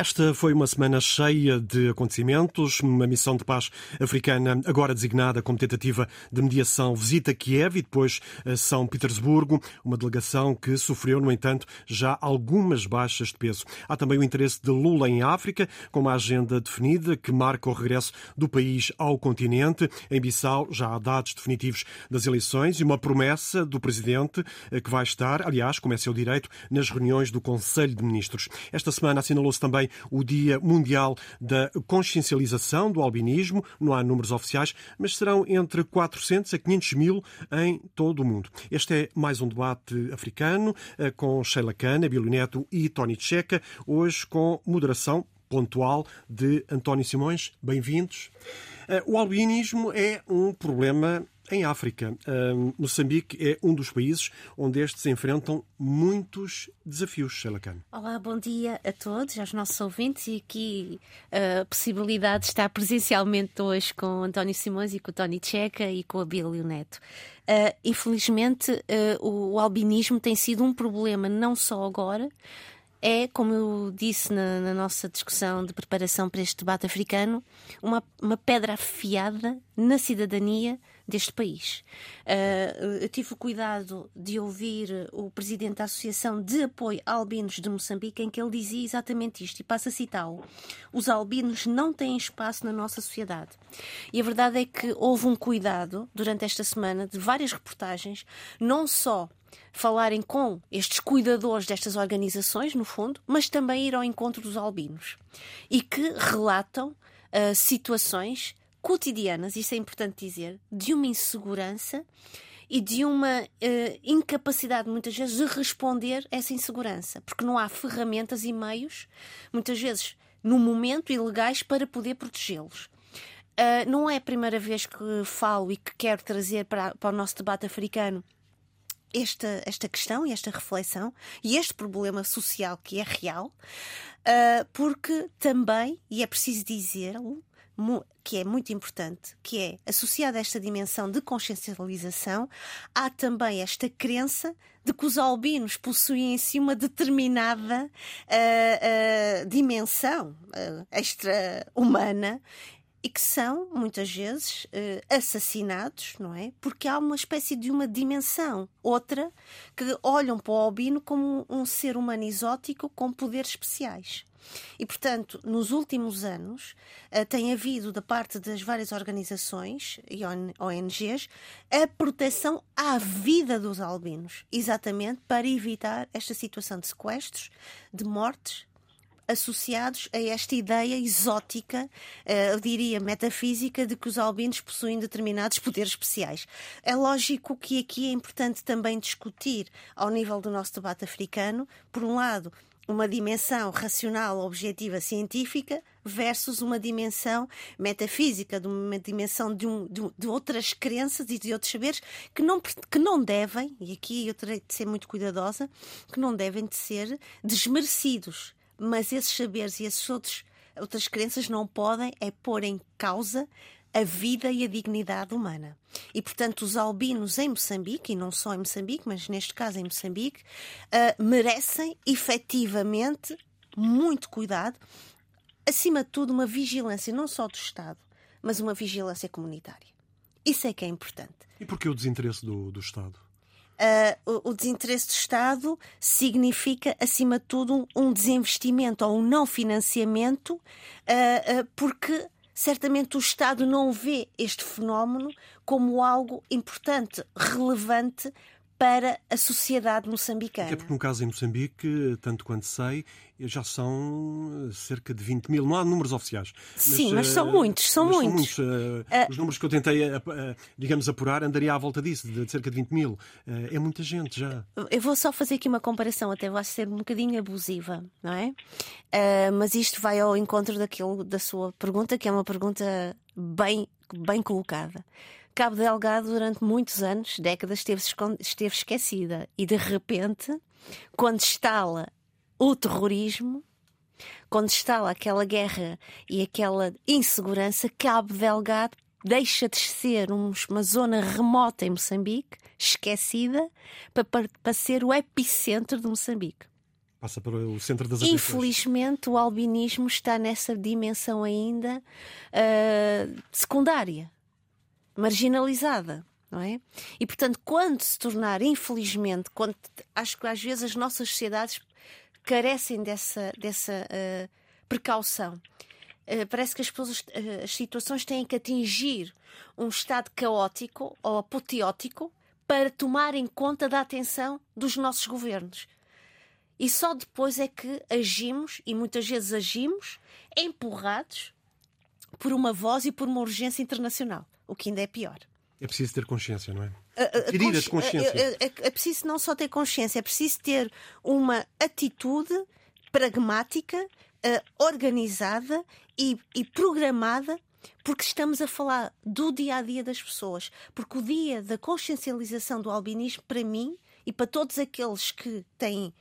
Esta foi uma semana cheia de acontecimentos. Uma missão de paz africana, agora designada como tentativa de mediação, visita Kiev e depois São Petersburgo. Uma delegação que sofreu, no entanto, já algumas baixas de peso. Há também o interesse de Lula em África, com uma agenda definida que marca o regresso do país ao continente. Em Bissau já há dados definitivos das eleições e uma promessa do presidente eh, que vai estar, aliás, como é seu direito, nas reuniões do Conselho de Ministros. Esta semana assinalou-se também o Dia Mundial da Consciencialização do Albinismo. Não há números oficiais, mas serão entre 400 a 500 mil em todo o mundo. Este é mais um debate africano eh, com Sheila Cana, Neto e Tony Checa, hoje com moderação pontual de António Simões. Bem-vindos. Eh, o albinismo é um problema em África. Moçambique é um dos países onde estes enfrentam muitos desafios, Sheila Olá, bom dia a todos, aos nossos ouvintes e aqui a possibilidade de estar presencialmente hoje com António Simões e com o Tony Checa e com a Bílio Neto. Uh, infelizmente, uh, o, o albinismo tem sido um problema não só agora, é, como eu disse na, na, nossa discussão de preparação para este debate africano, uma, uma pedra afiada na cidadania deste país. Uh, eu tive o cuidado de ouvir o presidente da Associação de Apoio a Albinos de Moçambique, em que ele dizia exatamente isto, e passo a citá-lo: os albinos não têm espaço na nossa sociedade. E a verdade é que houve um cuidado durante esta semana de várias reportagens, não só falarem com estes cuidadores destas organizações, no fundo, mas também ir ao encontro dos albinos e que relatam uh, situações cotidianas, isso é importante dizer, de uma insegurança e de uma uh, incapacidade, muitas vezes, de responder a essa insegurança, porque não há ferramentas e meios, muitas vezes, no momento, ilegais para poder protegê-los. Uh, não é a primeira vez que falo e que quero trazer para, para o nosso debate africano esta, esta questão e esta reflexão e este problema social que é real, uh, porque também, e é preciso dizê-lo, que é muito importante, que é associada a esta dimensão de consciencialização, há também esta crença de que os albinos possuem em si uma determinada uh, uh, dimensão uh, extra-humana e que são muitas vezes assassinados, não é? Porque há uma espécie de uma dimensão, outra, que olham para o albino como um ser humano exótico com poderes especiais. E, portanto, nos últimos anos, uh, tem havido, da parte das várias organizações e ONGs, a proteção à vida dos albinos, exatamente para evitar esta situação de sequestros, de mortes associados a esta ideia exótica, eh, eu diria metafísica, de que os albinos possuem determinados poderes especiais. É lógico que aqui é importante também discutir, ao nível do nosso debate africano, por um lado, uma dimensão racional, objetiva, científica versus uma dimensão metafísica, de uma dimensão de, um, de, de, outras crenças e de outros saberes que não, que não devem, e aqui eu terei de ser muito cuidadosa, que não devem de ser desmerecidos. Mas esses saberes e esses outras crenças não podem é pôr em causa a vida e a dignidade humana. E, portanto, os albinos em Moçambique, e não só em Moçambique, mas neste caso em Moçambique, uh, merecem efetivamente muito cuidado, acima de tudo, uma vigilância não só do Estado, mas uma vigilância comunitária. Isso é que é importante. E porquê o desinteresse do, do Estado? Uh, o, o, desinteresse do Estado significa, acima de tudo, um, um desinvestimento ou um não financiamento, uh, uh, porque certamente o Estado não vê este fenómeno como algo importante, relevante para a sociedade moçambicana. É porque no caso em Moçambique, tanto quanto sei, já são eh, cerca de 20 mil. Não há números oficiais. Sim, mas, são uh, muitos, são muitos. São muitos. Uh, Os números que eu tentei, digamos, apurar, andaria à volta disso, de cerca de 20 mil. É muita gente já. Eu vou só fazer aqui uma comparação, até vai ser um bocadinho abusiva, não é? Mas isto vai ao encontro daquilo, da sua pergunta, que é uma pergunta bem, bem colocada. Cabo Delgado, durante muitos anos, décadas, esteve, esteve esquecida. E de repente, quando instala o terrorismo, quando instala aquela guerra e aquela insegurança, Cabo Delgado deixa de ser uma zona remota em Moçambique, esquecida, para, para, para ser o epicentro de Moçambique. Passa para o centro das atenções. Infelizmente, o albinismo está nessa dimensão ainda uh, secundária, marginalizada. Não é? E portanto, quando se tornar, infelizmente, quando acho que às vezes as nossas sociedades carecem dessa, dessa uh, precaução. Uh, parece que as, pessoas, uh, as situações têm que atingir um estado caótico ou apoteótico para tomarem conta da atenção dos nossos governos. E só depois é que agimos, e muitas vezes agimos, empurrados por uma voz e por uma urgência internacional, o que ainda é pior. É preciso ter consciência, não é? Adquirir a consciência. É, é, preciso não só ter consciência, é preciso ter uma atitude pragmática, uh, organizada e, e programada porque estamos a falar do dia a dia das pessoas. Porque o dia da consciencialização do albinismo, para mim e para todos aqueles que têm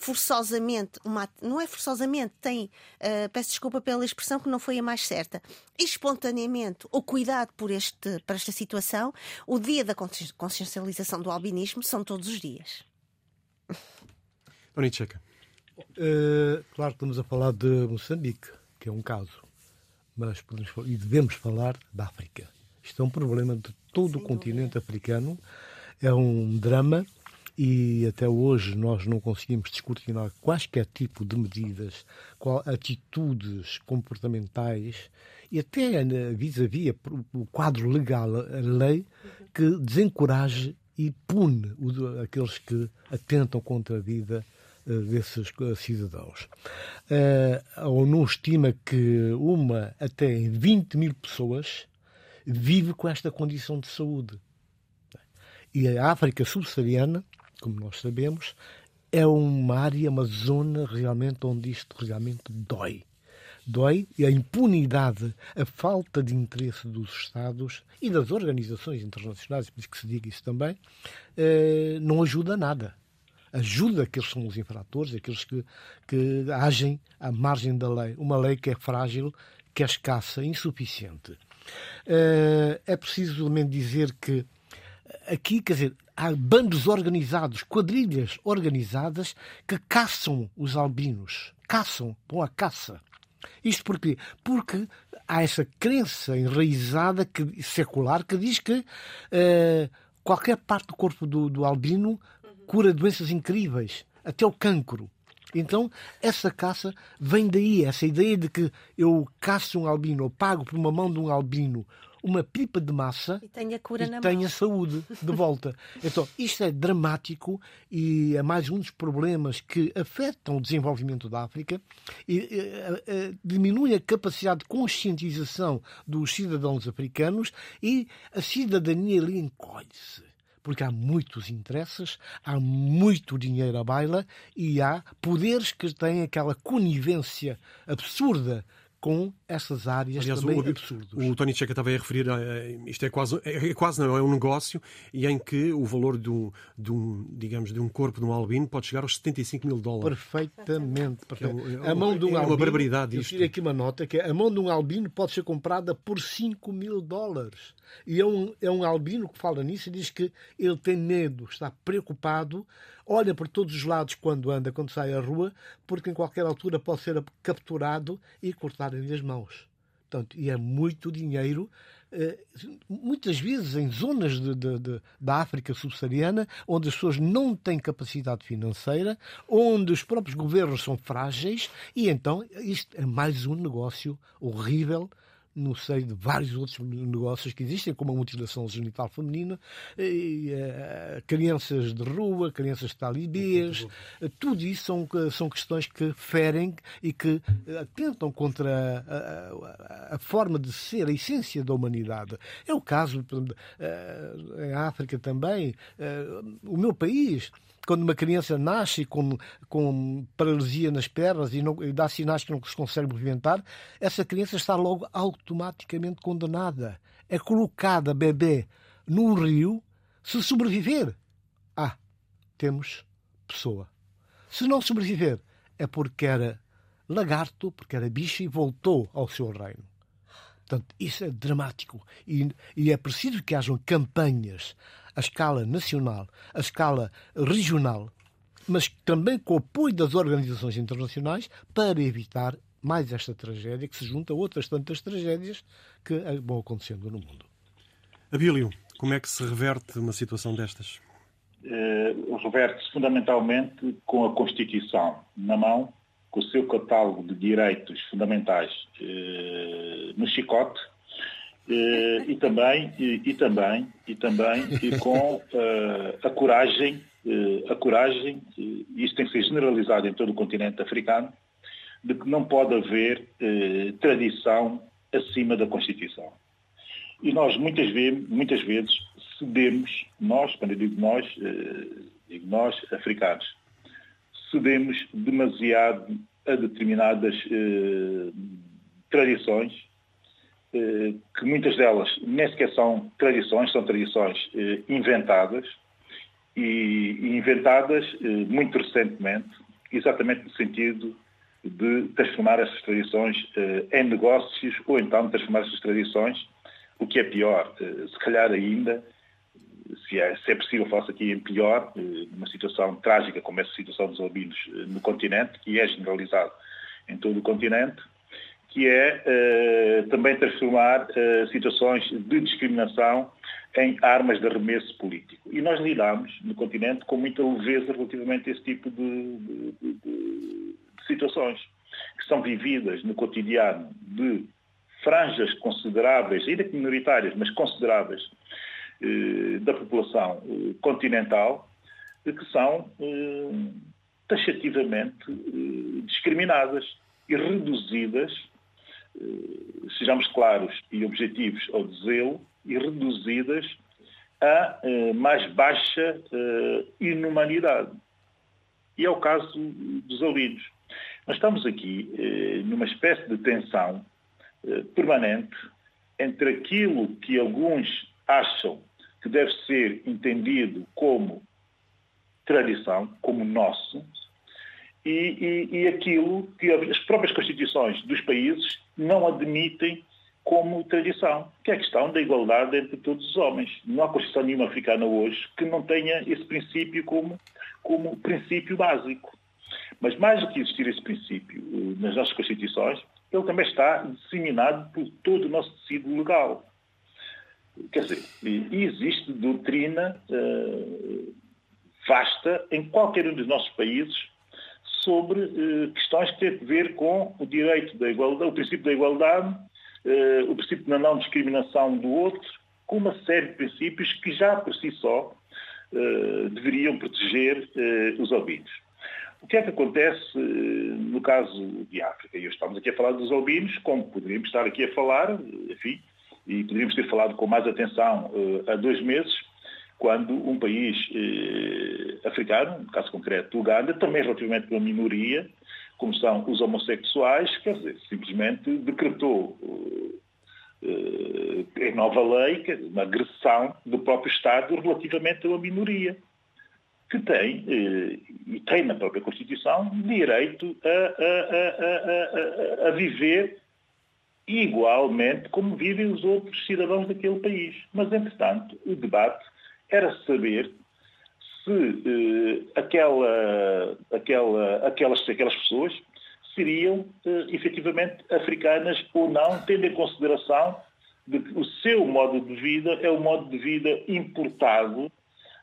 forçosamente, uma, não é forçosamente, tem, uh, peço desculpa pela expressão que não foi a mais certa, espontaneamente o cuidado por, este, por esta situação, o dia da consciencialização do albinismo são todos os dias. Checa. Uh, claro que estamos a falar de Moçambique, que é um caso, mas podemos, e devemos falar da África. Isto é um problema de todo Sem o continente dúvida. africano, é um drama e até hoje nós não conseguimos descortinar quaisquer tipo de medidas, qual, atitudes comportamentais e até vis-à-vis o quadro legal, a lei, que desencoraje e pune aqueles que atentam contra a vida eh, desses eh, cidadãos. Eh, a ONU estima que uma até 20 mil pessoas vive com esta condição de saúde. E a África subsaariana como nós sabemos, é uma área, uma zona realmente onde isto realmente dói. Dói e a impunidade, a falta de interesse dos Estados e das organizações internacionais, por que se diga isso também, eh, não ajuda nada. Ajuda aqueles que são os infratores, aqueles que, que agem à margem da lei. Uma lei que é frágil, que é escassa, insuficiente. Eh, é preciso também dizer que aqui, quer dizer, há bandos organizados, quadrilhas organizadas que caçam os albinos. Caçam, vão à caça. Isto porquê? Porque há essa crença enraizada que, secular que diz que uh, qualquer parte do corpo do, do albino cura doenças incríveis, até o cancro. Então, essa caça vem daí, essa ideia de que eu caço um albino, ou pago por uma mão de um albino uma pipa de massa e tenha, cura e na mão. saúde de volta. então, isto é dramático e é mais um dos problemas que afetam o desenvolvimento da África e, e, e diminui a capacidade de conscientização dos cidadãos africanos e a cidadania ali encolhe-se porque há muitos interesses, há muito dinheiro à baila e há poderes que têm aquela conivência absurda com essas áreas Aliás, também o, absurdas. O Tony Checa estava a referir a, isto é quase, é, é, quase não, é um negócio e em que o valor de um, de um, digamos, de um corpo de um albino pode chegar aos 75 mil dólares. Perfeitamente. perfeitamente. É, a mão de um é albino, uma barbaridade isto. Eu tiro aqui uma nota que a mão de um albino pode ser comprada por 5 mil dólares. E é um, é um albino que fala nisso e diz que ele tem medo, está preocupado, olha por todos os lados quando anda, quando sai à rua, porque em qualquer altura pode ser capturado e cortarem-lhe as mãos. Portanto, e é muito dinheiro, eh, muitas vezes em zonas de, de, de, da África subsaariana, onde as pessoas não têm capacidade financeira, onde os próprios governos são frágeis, e então isto é mais um negócio horrível no seio de vários outros negócios que existem, como a mutilação genital feminina, e, uh, crianças de rua, crianças talibês, uh, tudo isso são, são questões que ferem e que atentam contra a, a, a, forma de ser, a essência da humanidade. É o caso, uh, em África também, o meu país quando uma criança nasce com, com paralisia nas pernas e, não, e dá sinais que não se consegue movimentar, essa criança está logo automaticamente condenada. É colocada bebê num rio se sobreviver. Ah, temos pessoa. Se não sobreviver, é porque era lagarto, porque era bicho e voltou ao seu reino. Portanto, isso é dramático. E, e é preciso que hajam campanhas a escala nacional, a escala regional, mas também com o apoio das organizações internacionais para evitar mais esta tragédia que se junta a outras tantas tragédias que vão acontecendo no mundo. Abílio, como é que se reverte uma situação destas? Uh, reverte-se fundamentalmente com a Constituição na mão, com o seu catálogo de direitos fundamentais uh, no chicote uh, e também e, e, também e também e com a coragem a coragem e isto tem que ser generalizado em todo o continente africano de que não pode haver tradição acima da Constituição. E nós muitas vezes, muitas vezes cedemos, nós, quando eu digo nós, eh, digo nós, africanos, cedemos demasiado a determinadas eh, tradições, eh, que muitas delas nem sequer são tradições, são tradições eh, inventadas, e, e inventadas eh, muito recentemente, exatamente no sentido de transformar essas tradições eh, em negócios ou então transformar essas tradições o que é pior, eh, se calhar ainda, se é, se é possível, faço aqui em pior, eh, numa situação trágica como essa situação dos albinos eh, no continente, que é generalizado em todo o continente, que é também transformar situações de discriminação em armas de arremesso político. E nós lidamos no continente com muita leveza relativamente a esse tipo de, de, de, de situações que são vividas no cotidiano de franjas consideráveis, ainda que minoritárias, mas consideráveis, eh, da população eh, continental, que são eh, taxativamente discriminadas e reduzidas, sejamos claros e objetivos ao dizê-lo, e reduzidas a mais baixa inumanidade. E é o caso dos albinos. Nós estamos aqui numa espécie de tensão eh, permanente entre aquilo que alguns acham que deve ser entendido como tradição, como nosso, e, e, e, aquilo que as próprias constituições dos países não admitem como tradição, que é a questão da igualdade entre todos os homens. Não há Constituição nenhuma africana hoje que não tenha esse princípio como, como princípio básico. Mas mais do que existir esse princípio eh, nas nossas Constituições, ele também está disseminado por todo o nosso tecido legal. Quer dizer, existe doutrina uh, vasta em qualquer um dos nossos países sobre uh, questões que têm a ver com o direito da igualdade, o princípio da igualdade, uh, o princípio da não discriminação do outro, com uma série de princípios que já por si só deveriam proteger os ouvidos. O que é que acontece eh, no caso de África? E hoje estamos aqui a falar dos albinos, como poderíamos estar aqui a falar, enfim, e poderíamos ter falado com mais atenção uh, há dois meses, quando um país uh, africano, no caso concreto Uganda, também relativamente uma minoria, como são os homossexuais, quer dizer, simplesmente decretou em nova lei uma agressão do próprio Estado relativamente a uma minoria que tem, eh, e tem na própria Constituição, direito a, a, a, a, viver igualmente como vivem os outros cidadãos daquele país. Mas, entretanto, o debate era saber se eh, aquela, aquela, aquelas, aquelas pessoas seriam eh, efetivamente africanas ou não, tendo em consideração de que o seu modo de vida é o modo de vida importado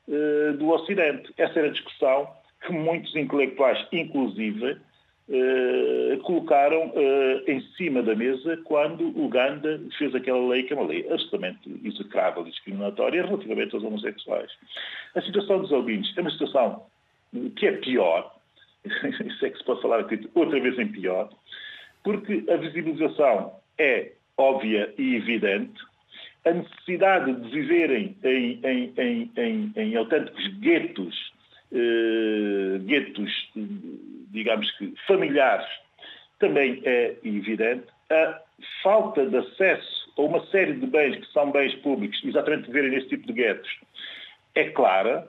eh, do Ocidente. Essa era a discussão que muitos intelectuais, inclusive, colocaram eh, em cima da mesa quando Uganda fez aquela lei, que é uma lei absolutamente execrável e discriminatória relativamente aos homossexuais. A situação dos albinos é uma situação que é pior, isso é que se pode falar aqui outra vez em pior, porque a visibilização é óbvia e evidente, a necessidade de viverem em, em, em, em, em autênticos guetos, eh, guetos, digamos que familiares, também é evidente. A falta de acesso a uma série de bens que são bens públicos, exatamente viverem nesse tipo de guetos, é clara,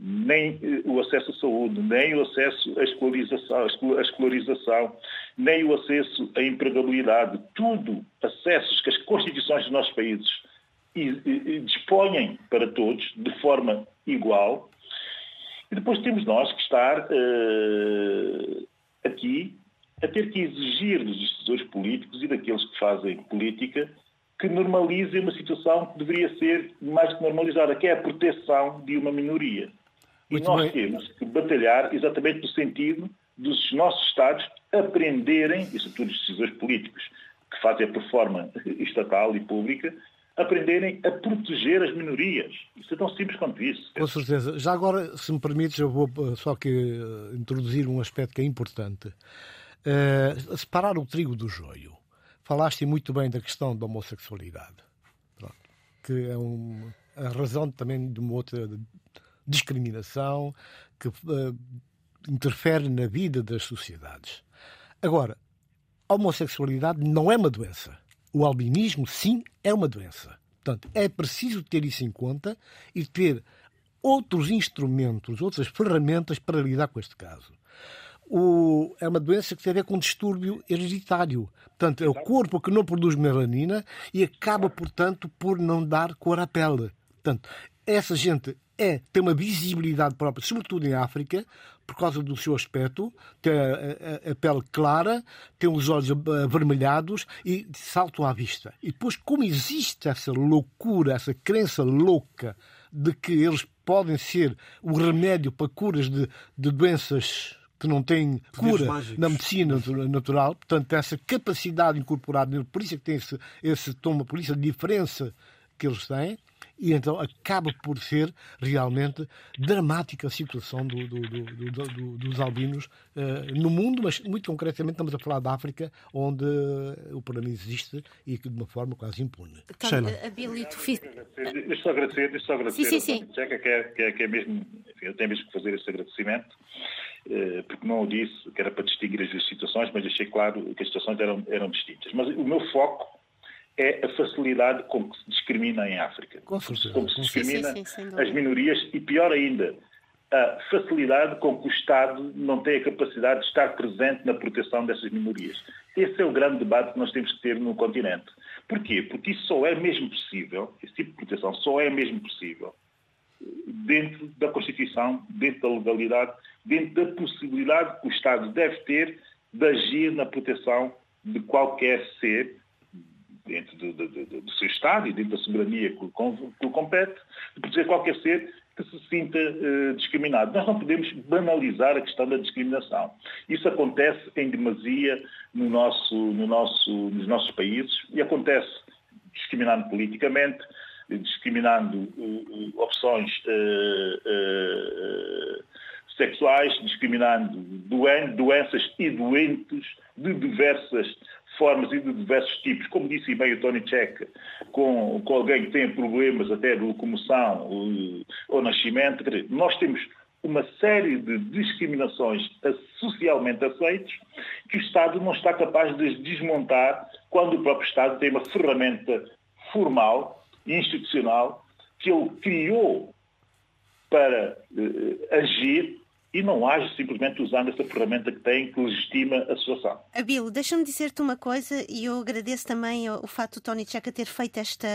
nem eh, o acesso à saúde, nem o acesso à escolarização, à escolarização nem o acesso à empregabilidade. Tudo acessos que as constituições dos nossos países dispõem para todos de forma igual. E depois temos nós que estar uh, aqui a ter que exigir dos decisores políticos e daqueles que fazem política que normalizem uma situação que deveria ser mais que normalizada, que é a proteção de uma minoria. Muito e nós bem. temos que batalhar exatamente no sentido dos nossos Estados aprenderem, e sobretudo os decisores políticos que fazem a performance estatal e pública, aprenderem a proteger as minorias. Isso é tão simples quanto isso. Com certeza. Já agora, se me permites, eu vou eh, só que eh, introduzir um aspecto que é importante. Uh, separar o trigo do joio. Falaste muito bem da questão da homossexualidade, Pronto. que é um, a razão também de uma outra discriminação que uh, interfere na vida das sociedades. Agora, a homossexualidade não é uma doença. O albinismo, sim, é uma doença. Portanto, é preciso ter isso em conta e ter outros instrumentos, outras ferramentas para lidar com este caso. O, é uma doença que tem a ver com um distúrbio hereditário. Portanto, é o corpo que não produz melanina e acaba, portanto, por não dar cor à pele. Portanto, essa gente é, tem uma visibilidade própria, sobretudo em África, por causa do seu aspecto, tem a, a, a, pele clara, tem os olhos avermelhados e saltam à vista. E depois, como existe essa loucura, essa crença louca de que eles podem ser o remédio para curas de, de doenças que não têm cura na medicina natural, portanto, essa capacidade incorporada, por isso é que tem esse, esse tom, por isso a diferença que eles têm, e então acaba por ser realmente dramática a situação do, do, do, dos albinos uh, no mundo, mas muito concretamente estamos a falar da África, onde o problema existe e que de uma forma quase impune. Então, Sheila. Deixa só agradecer, deixa só agradecer sim, sim, sim. Checa, que, é, que, é, que é mesmo, enfim, eu tenho mesmo que fazer esse agradecimento eh, porque não o disse que era para distinguir as duas situações, mas deixei claro que as situações eram, eram distintas. Mas o meu foco é a facilidade com que se discrimina em África. Com certeza. Como se discrimina sim, sim, sim, as minorias e, pior ainda, a facilidade com que o Estado não tem a capacidade de estar presente na proteção dessas minorias. Esse é o grande debate que nós temos que ter no continente. Porquê? Porque isso só é mesmo possível, esse tipo de proteção só é mesmo possível dentro da Constituição, dentro da legalidade, dentro da possibilidade que o Estado deve ter de agir na proteção de qualquer ser dentro do, do, do, do, seu Estado e dentro da soberania que lhe compete, de proteger qualquer ser que se sinta uh, discriminado. Nós não podemos banalizar a questão da discriminação. Isso acontece em demasia no nosso, no nosso, nos nossos países e acontece discriminando politicamente, discriminando uh, opções uh, sexuais, discriminando doen doenças e doentes de diversas formas e de diversos tipos, como disse bem o Tony Check, com, com alguém que tem problemas até de locomoção ou, ou nascimento. Nós temos uma série de discriminações socialmente aceitas que o Estado não está capaz de desmontar quando o próprio Estado tem uma ferramenta formal e institucional que ele criou para uh, agir e não age simplesmente usando essa ferramenta que tem, que legitima a situação. Abilo, deixa-me dizer-te uma coisa e eu agradeço também o, o facto do Tony Checa ter feito esta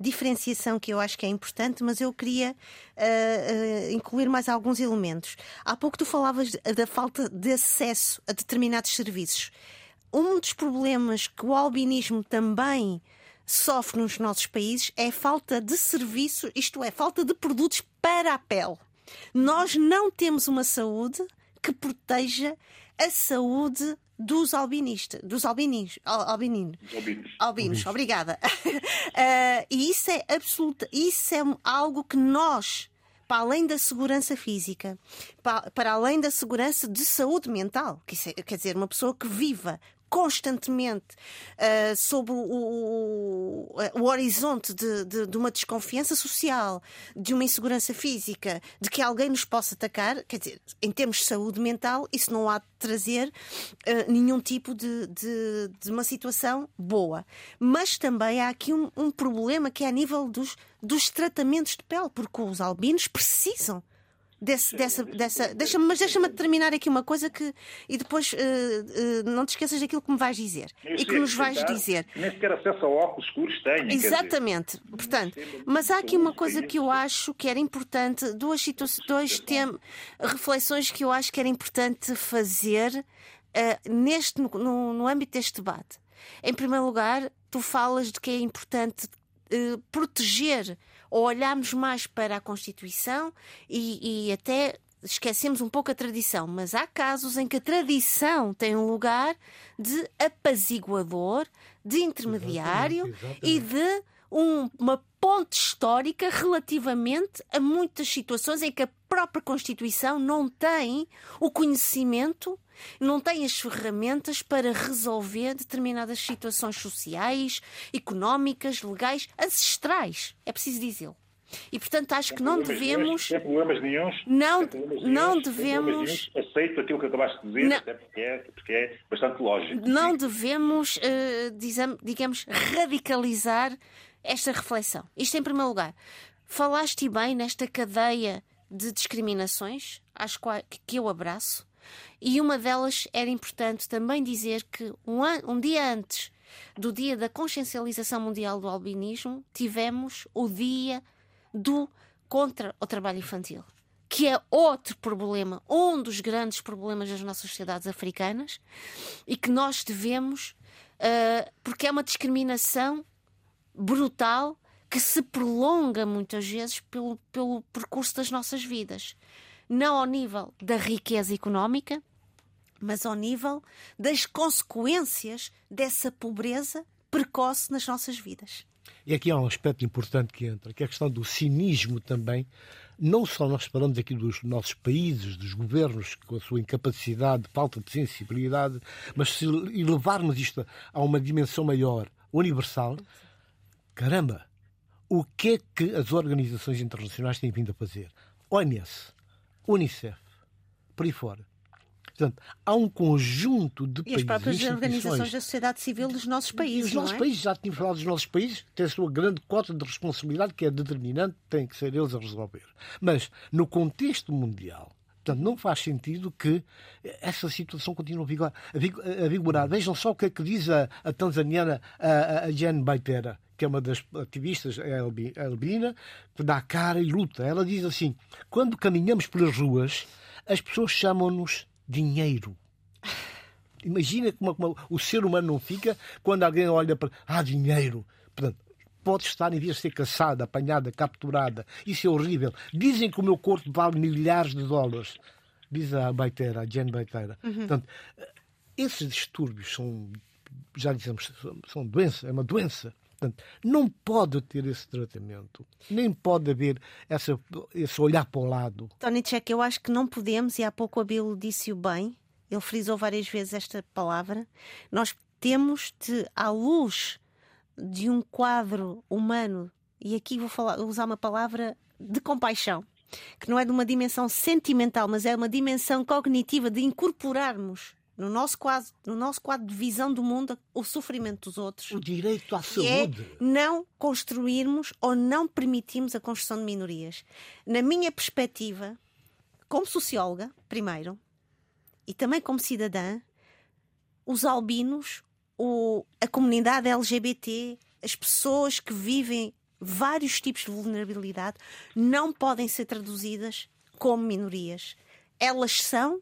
diferenciação que eu acho que é importante, mas eu queria uh, uh, incluir mais alguns elementos. Há pouco tu falavas da falta de acesso a determinados serviços. Um dos problemas que o albinismo também sofre nos nossos países é a falta de serviço, isto é, falta de produtos para a pele. Nós não temos uma saúde que proteja a saúde dos albinistas, dos albinis, albininos. Albinos. Albinos, obrigada. Uh, e isso é absoluta, isso é algo que nós para além da segurança física, para, para, além da segurança de saúde mental, que é, quer dizer, uma pessoa que viva constantemente uh, sobre o, o, o horizonte de, de, de, uma desconfiança social, de uma insegurança física, de que alguém nos possa atacar, quer dizer, em termos de saúde mental, isso não há de trazer uh, nenhum tipo de, de, de, uma situação boa. Mas também há aqui um, um problema que é a nível dos, dos tratamentos de pele, porque os albinos precisam desse, dessa, dessa. Deixa mas deixa-me terminar aqui uma coisa que. E depois uh, uh, não te esqueças daquilo que me vais dizer. e que nos vais dizer. Nem sequer acesso a óculos escuros têm. Exatamente. Portanto, mas há aqui uma coisa que eu acho que era importante, duas situações, dois tem, reflexões que eu acho que era importante fazer uh, neste, no, no âmbito deste debate. Em primeiro lugar, tu falas de que é importante proteger ou olhamos mais para a Constituição e, e até esquecemos um pouco a tradição, mas há casos em que a tradição tem um lugar de apaziguador, de intermediário exatamente, exatamente. e de um, uma ponte histórica relativamente a muitas situações em que a própria Constituição não tem o conhecimento, não tem as ferramentas para resolver determinadas situações sociais, económicas, legais, ancestrais. É preciso dizê-lo. E portanto acho que não devemos. Sem problemas nenhums. Não, não devemos. Aceito aquilo que acabaste de dizer, não, até porque é, é bastante lógico. Não devemos, uh, digamos, radicalizar esta reflexão. Isto em primeiro lugar. Falaste bem nesta cadeia de discriminações, às quais, que eu abraço, e uma delas era importante também dizer que um, an, um dia antes do dia da consciencialização mundial do albinismo, tivemos o dia do contra o trabalho infantil, que é outro problema, um dos grandes problemas das nossas sociedades africanas e que nós devemos, uh, porque é uma discriminação brutal que se prolonga muitas vezes pelo, pelo percurso das nossas vidas. Não ao nível da riqueza económica, mas ao nível das consequências dessa pobreza precoce nas nossas vidas. E aqui há um aspecto importante que entra, que é a questão do cinismo também. Não só nós falamos aqui dos nossos países, dos governos, com a sua incapacidade, falta de sensibilidade, mas se elevarmos isto a uma dimensão maior, universal, caramba, o que é que as organizações internacionais têm vindo a fazer? OMS, Unicef, por aí fora. Portanto, há um conjunto de e países. E as próprias organizações da sociedade civil dos nossos países. Os nossos é? países, já tínhamos falado dos nossos países, têm a sua grande cota de responsabilidade, que é determinante, tem que ser eles a resolver. Mas, no contexto mundial, Portanto, não faz sentido que essa situação continue a vigorar. Vejam só o que é que diz a, a tanzaniana a, a Jen Baitera, que é uma das ativistas albina, que dá cara e luta. Ela diz assim: quando caminhamos pelas ruas, as pessoas chamam-nos dinheiro. Imagina como, como, o ser humano não fica quando alguém olha para. Ah, dinheiro. Portanto, pode estar em vez de ser caçada, apanhada, capturada. Isso é horrível. Dizem que o meu corpo vale milhares de dólares. Diz a Baiteira, a Jen Baiteira. Uhum. Portanto, esses distúrbios são, já dizemos, são doença, é uma doença. Portanto, não pode ter esse tratamento, nem pode haver essa, esse olhar para o lado. Tony Check, eu acho que não podemos, e há pouco a Bill disse-o bem, ele frisou várias vezes esta palavra, nós temos de, à luz de um quadro humano, e aqui vou falar, usar uma palavra de compaixão, que não é de uma dimensão sentimental, mas é uma dimensão cognitiva de incorporarmos no nosso quadro, no nosso quadro de visão do mundo, o sofrimento dos outros. O direito à é saúde. É não construirmos ou não permitirmos a construção de minorias. Na minha perspectiva, como socióloga, primeiro, e também como cidadã, os albinos, o, a comunidade LGBT, as pessoas que vivem vários tipos de vulnerabilidade, não podem ser traduzidas como minorias. Elas são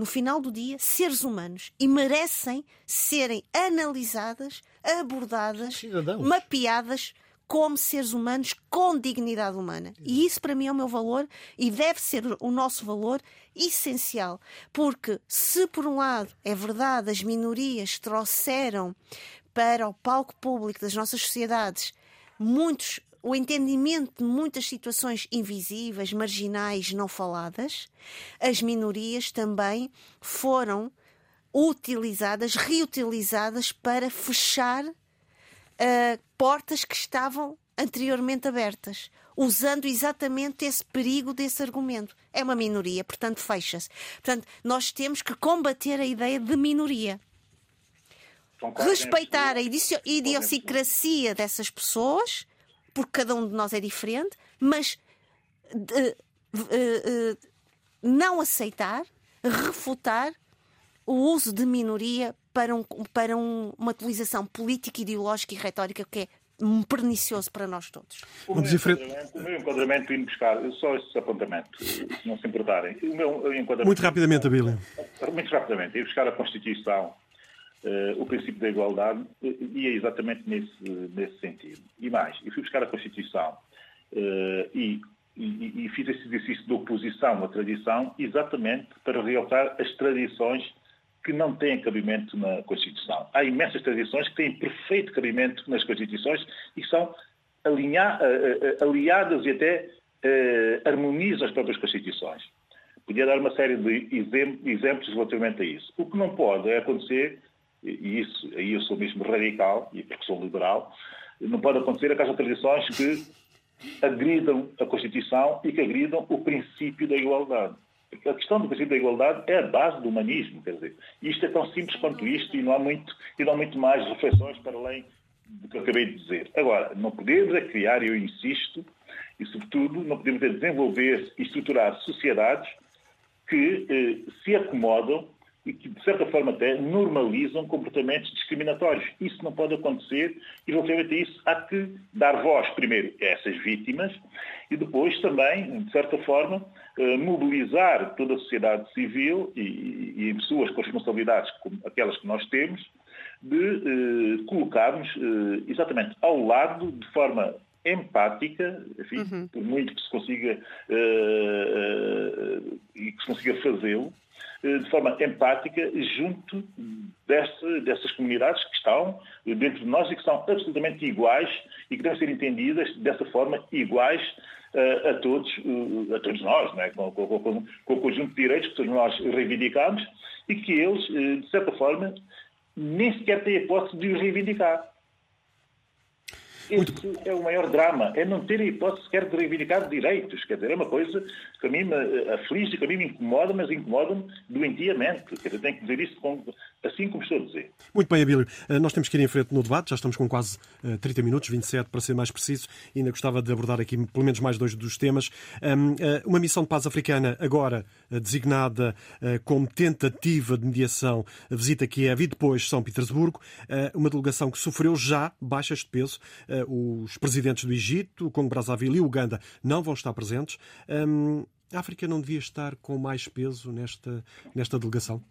no final do dia, seres humanos e merecem serem analisadas, abordadas, Cidadãos. mapeadas como seres humanos com dignidade humana. E isso para mim é o meu valor e deve ser o nosso valor essencial. Porque se por um lado é verdade as minorias trouxeram para o palco público das nossas sociedades muitos o entendimento de muitas situações invisíveis, marginais, não faladas, as minorias também foram utilizadas, reutilizadas para fechar uh, portas que estavam anteriormente abertas, usando exatamente esse perigo desse argumento. É uma minoria, portanto, fecha-se. Portanto, nós temos que combater a ideia de minoria. Respeitar a idiosincrasia dessas pessoas porque cada um de nós é diferente, mas de, uh, não aceitar, refutar o uso de minoria para, um, para um, uma utilização política, ideológica e retórica que é pernicioso para nós todos. O meu, enquadramento, o meu enquadramento indo buscar, só esse apontamento, se não se importarem. O meu enquadramento, muito rapidamente, Abílio. Muito rapidamente, ir buscar a Constituição, uh, o princípio da igualdade, e é exatamente nesse, nesse sentido. E mais, eu fui buscar a Constituição uh, e, e, e fiz esse exercício de oposição à tradição exatamente para realçar as tradições que não têm cabimento na Constituição. Há imensas tradições que têm perfeito cabimento nas Constituições e são alinha, aliadas e até uh, harmonizam as próprias Constituições. Podia dar uma série de exemplos relativamente a isso. O que não pode é acontecer, e isso, aí eu sou mesmo radical, e porque sou liberal, não pode acontecer aquelas tradições que agridam a Constituição e que agridam o princípio da igualdade. A questão do princípio da igualdade é a base do humanismo, quer dizer, isto é tão simples quanto isto e não há muito, e não há muito mais reflexões para além do que eu acabei de dizer. Agora, não podemos é criar, eu insisto, e sobretudo não podemos é desenvolver e estruturar sociedades que eh, se acomodam e que, de certa forma, até normalizam comportamentos discriminatórios. Isso não pode acontecer e, relativamente a isso, há que dar voz, primeiro, a essas vítimas e depois também, de certa forma, eh, mobilizar toda a sociedade civil e, e pessoas com responsabilidades como aquelas que nós temos, de eh, colocarmos eh, exatamente ao lado, de forma empática, enfim, uhum. por muito que se consiga uh, uh, e que se consiga fazê-lo, de forma empática junto desse, dessas comunidades que estão dentro de nós e que são absolutamente iguais e que devem ser entendidas dessa forma iguais a todos, a todos nós, é? com, com, com, com, o conjunto de direitos que todos nós reivindicamos e que eles, de certa forma, nem sequer têm a hipótese de reivindicar. Esse Muito... é o maior drama, é não ter a hipótese sequer de reivindicar direitos. Quer dizer, é uma coisa que a mim me eh, aflige, que a mim me incomoda, mas incomoda-me doentiamente. Quer dizer, tenho que dizer isso com, assim como estou a dizer. Muito bem, Abílio. Eh, nós temos que ir em frente no debate, já estamos com quase 30 eh, minutos, 27 para ser mais preciso, ainda gostava de abordar aqui pelo menos mais dois dos temas. Uma missão de paz africana, agora designada como tentativa de mediação, visita Kiev e depois São Petersburgo, uma delegação que sofreu já baixas de peso os presidentes do Egito, Congo Brazzaville e Uganda não vão estar presentes. a África não devia estar com mais peso nesta, nesta delegação?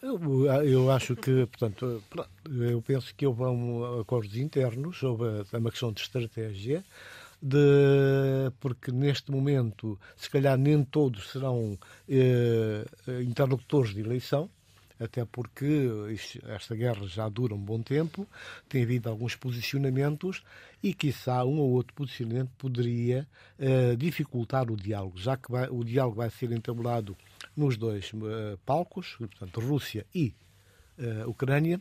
Eu, eu, acho que, portanto, eu penso que houve um acordos internos, houve uma questão de estratégia, de, porque neste momento, se calhar nem todos serão eh, interlocutores de eleição, até porque esta guerra já dura um bom tempo, tem havido alguns posicionamentos e, quiçá, um ou outro posicionamento poderia uh, dificultar o diálogo, já que vai, o diálogo vai ser entablado nos dois uh, palcos, portanto, Rússia e uh, Ucrânia,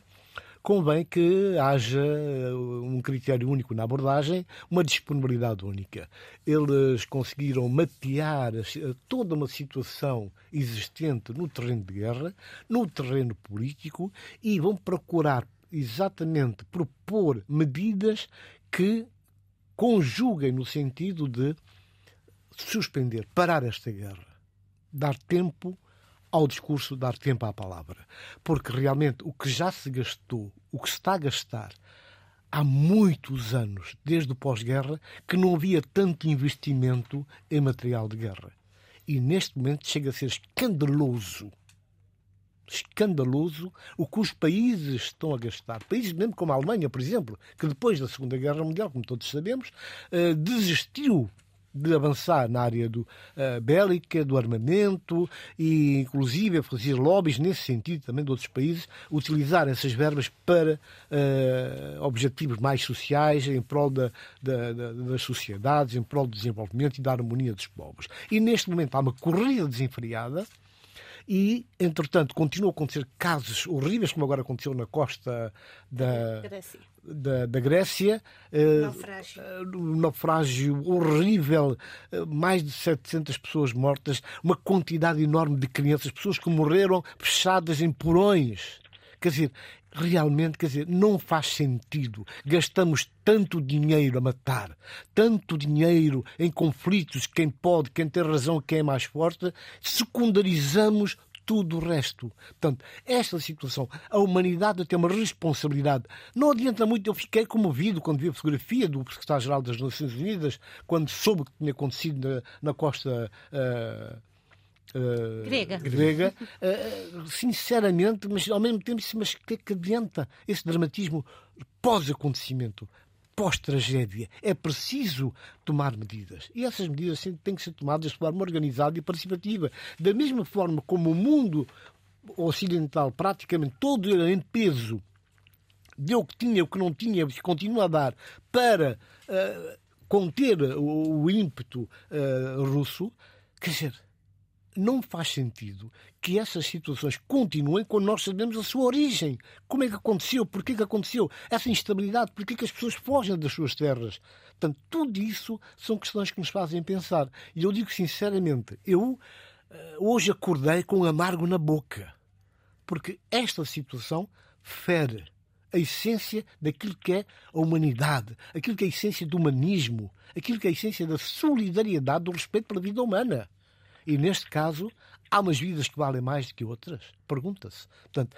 convém que haja eh, um critério único na abordagem, uma disponibilidade única. Eles conseguiram mapear toda uma situação existente no terreno de guerra, no terreno político e vão procurar exatamente propor medidas que conjuguem no sentido de suspender, parar esta guerra, dar tempo ao discurso, dar tempo à palavra. Porque realmente o que já se gastou, o que se está a gastar há muitos anos, desde o pós-guerra, que não havia tanto investimento em material de guerra. E neste momento chega a ser escandaloso escandaloso o que os países estão a gastar. Países mesmo como a Alemanha, por exemplo, que depois da Segunda Guerra Mundial, como todos sabemos, eh, desistiu de avançar na área do, uh, bélica, do armamento e, inclusive, fazer lobbies nesse sentido também de outros países, utilizar essas verbas para uh, objetivos mais sociais, em prol da, da, da, das sociedades, em prol do desenvolvimento e da harmonia dos povos. E, neste momento, há uma corrida desenfreada e, entretanto, continuam a acontecer casos horríveis, como agora aconteceu na costa da da, da Grécia naufrágio. um naufrágio horrível, uh, mais de 700 pessoas mortas, uma quantidade enorme de crianças, pessoas que morreram fechadas em porões Quer dizer, realmente, quer dizer, não faz sentido. Gastamos tanto dinheiro a matar, tanto dinheiro em conflitos, quem pode, quem tem razão, quem é mais forte, secundarizamos tudo o resto. Portanto, esta situação, a humanidade tem uma responsabilidade. Não adianta muito, eu fiquei comovido quando vi a fotografia do secretário-geral das Nações Unidas, quando soube o que tinha acontecido na, na costa. Uh, Uh, grega. grega. Uh, sinceramente, mas ao mesmo tempo, mas que é que adianta esse dramatismo pós-acontecimento, pós-tragédia? É preciso tomar medidas. E essas medidas têm que ser tomadas de forma organizada e participativa. Da mesma forma como o mundo ocidental, praticamente todo ele em peso, deu o que tinha, o que não tinha, continua a dar para uh, conter o, o ímpeto russo, quer dizer não faz sentido que essas situações continuem quando nós sabemos a sua origem. Como é que aconteceu? Porquê que aconteceu? Essa instabilidade, porquê que as pessoas fogem das suas terras? Portanto, tudo isso são questões que nos fazem pensar. E eu digo sinceramente, eu eh, hoje acordei com um amargo na boca. Porque esta situação fere a essência daquilo que é a humanidade, aquilo que é a essência do humanismo, aquilo que é a essência da solidariedade, do respeito pela vida humana. E neste caso, há umas vidas que valem mais do que outras? Pergunta-se. Portanto,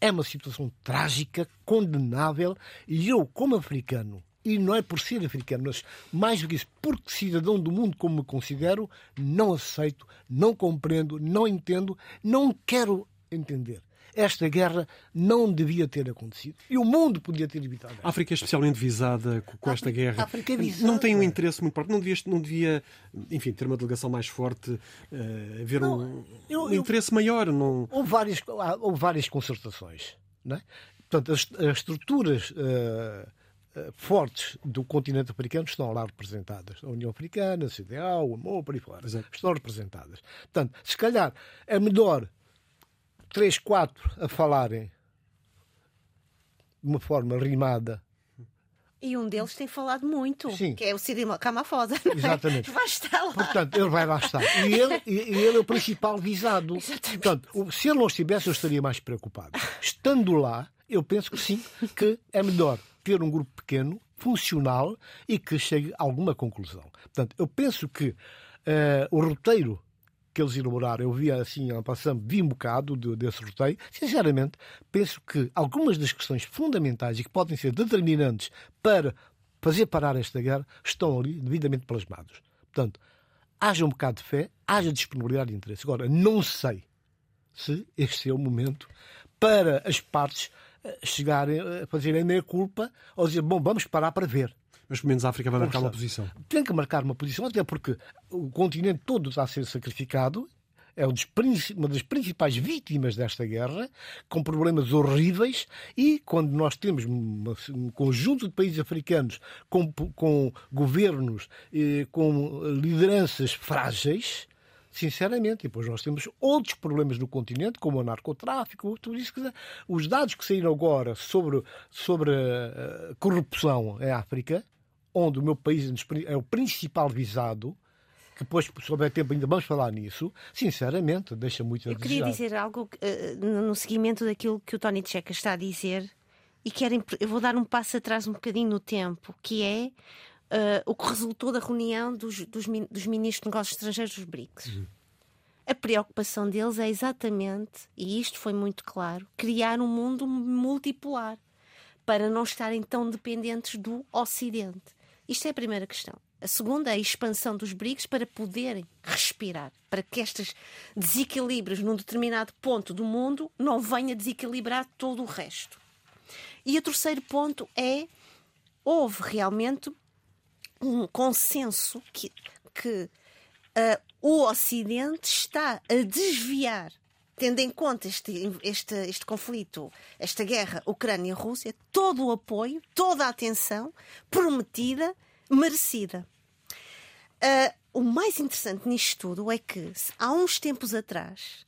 é uma situação trágica, condenável, e eu, como africano, e não é por ser africano, mas mais do que isso, porque cidadão do mundo como me considero, não aceito, não compreendo, não entendo, não quero entender esta guerra não devia ter acontecido. E o mundo podia ter evitado. A África é especialmente visada com esta guerra. A África é visada. Não tem um interesse muito forte. Não devia, não devia enfim, ter uma delegação mais forte, uh, haver não, um, eu, um interesse eu, maior. Não... Houve, várias, houve várias concertações. Não é? Portanto, as, as estruturas. Uh, fortes do continente africano estão lá representadas. A União Africana, a CDAO, o AMO, por aí fora. Exato. Estão representadas. Portanto, se calhar é melhor três, quatro a falarem de uma forma rimada. E um deles tem falado muito, Sim. que é o Cid Camafoda. É? Exatamente. Vai estar lá. Portanto, ele vai lá estar. E ele, e ele é o principal visado. Exatamente. Portanto, se ele não estivesse, eu estaria mais preocupado. Estando lá, eu penso que sim, que é melhor ter um grupo pequeno, funcional e que chegue a alguma conclusão. Portanto, eu penso que uh, o roteiro que eles elaboraram, eu vi assim, passando, vi um bocado de, desse roteiro. Sinceramente, penso que algumas das questões fundamentais e que podem ser determinantes para fazer parar esta guerra estão ali devidamente plasmados. Portanto, haja um bocado de fé, haja disponibilidade de interesse. Agora, não sei se este é o momento para as partes eh, chegarem a fazerem meia culpa ou dizer, bom, vamos parar para ver mas pelo menos a África vai marcar uma posição. Tem que marcar uma posição, até porque o continente todo está a ser sacrificado. É uma das principais vítimas desta guerra, com problemas horríveis, e quando nós temos um conjunto de países africanos com, com governos, com lideranças frágeis, sinceramente. E depois nós temos outros problemas no continente, como o narcotráfico, tudo isso. Os dados que saíram agora sobre, sobre a corrupção em África onde o meu país é o principal visado, que depois, se houver tempo, ainda vamos falar nisso, sinceramente, deixa muito a Eu queria dizer algo uh, no seguimento daquilo que o Tony Checa está a dizer, e quero, eu vou dar um passo atrás um bocadinho no tempo, que é uh, o que resultou da reunião dos, dos, dos ministros de negócios estrangeiros dos BRICS. Uhum. A preocupação deles é exatamente, e isto foi muito claro, criar um mundo multipolar para não estarem tão dependentes do Ocidente. Isto é a primeira questão. A segunda é a expansão dos BRICS para poderem respirar, para que estes desequilíbrios num determinado ponto do mundo não venham desequilibrar todo o resto. E o terceiro ponto é houve realmente um consenso que, que uh, o Ocidente está a desviar, tendo em conta este, este, este conflito, esta guerra Ucrânia-Rússia, todo o apoio, toda a atenção prometida, merecida. Uh, o mais interessante nisto tudo é que, há uns tempos atrás,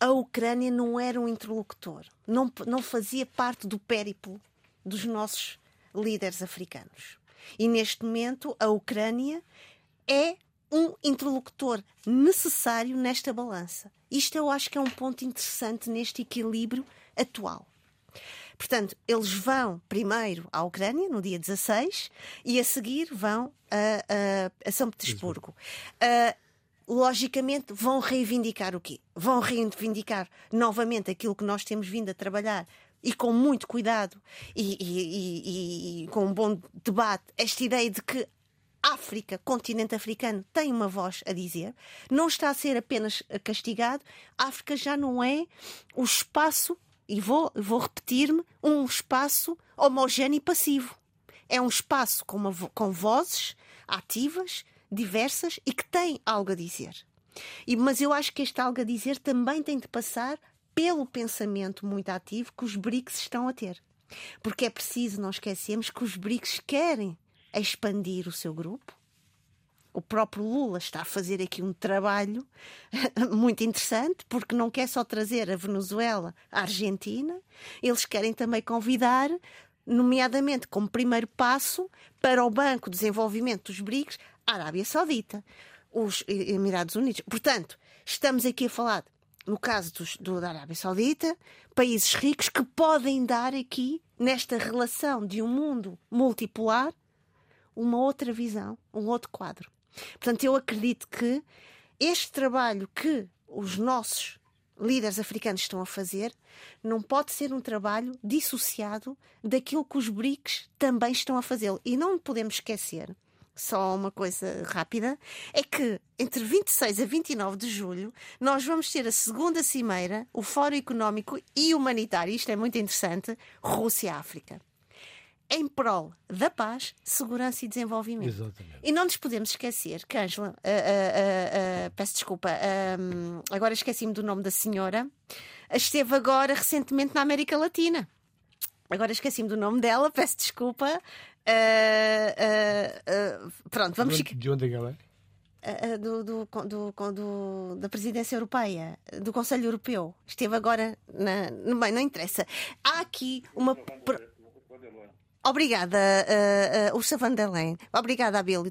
a Ucrânia não era um interlocutor, não, não fazia parte do périplo dos nossos líderes africanos. E neste momento, a Ucrânia é um interlocutor necessário nesta balança. Isto eu acho que é um ponto interessante neste equilíbrio atual. Portanto, eles vão primeiro à Ucrânia, no dia 16, e a seguir vão a, a, a São Petersburgo. Uh, logicamente, vão reivindicar o quê? Vão reivindicar novamente aquilo que nós temos vindo a trabalhar e com muito cuidado e, e, e, e com um bom debate, esta ideia de que África, continente africano, tem uma voz a dizer, não está a ser apenas castigado. África já não é o espaço, e vou, vou repetir-me, um espaço homogéneo e passivo. É um espaço com, uma, com vozes ativas, diversas e que tem algo a dizer. E, mas eu acho que este algo a dizer também tem de passar pelo pensamento muito ativo que os BRICS estão a ter. Porque é preciso não esquecermos que os BRICS querem expandir o seu grupo. O próprio Lula está a fazer aqui um trabalho muito interessante, porque não quer só trazer a Venezuela, a Argentina, eles querem também convidar, nomeadamente como primeiro passo, para o Banco de Desenvolvimento dos BRICS, a Arábia Saudita, os Emirados Unidos. Portanto, estamos aqui a falar no caso dos, do, da Arábia Saudita, países ricos que podem dar aqui, nesta relação de um mundo multipolar, uma outra visão, um outro quadro. Portanto, eu acredito que este trabalho que os nossos líderes africanos estão a fazer não pode ser um trabalho dissociado daquilo que os BRICS também estão a fazer. E não podemos esquecer só uma coisa rápida, é que entre 26 a 29 de julho nós vamos ter a segunda cimeira, o Fórum Económico e Humanitário, isto é muito interessante, Rússia-África. Em prol da paz, segurança e desenvolvimento. Exatamente. E não nos podemos esquecer que Angela, uh, uh, uh, peço desculpa, agora esqueci-me do nome da senhora, esteve agora recentemente na América Latina. Agora esqueci-me do nome dela, peço desculpa. Pronto, vamos ficar. De onde é que ela é? Do, do, do, do, da presidência europeia, do Conselho Europeu. Esteve agora na. Bem, não interessa. Há aqui uma. Obrigada, uh, uh, Ursula von der Leyen. Obrigada, Abel.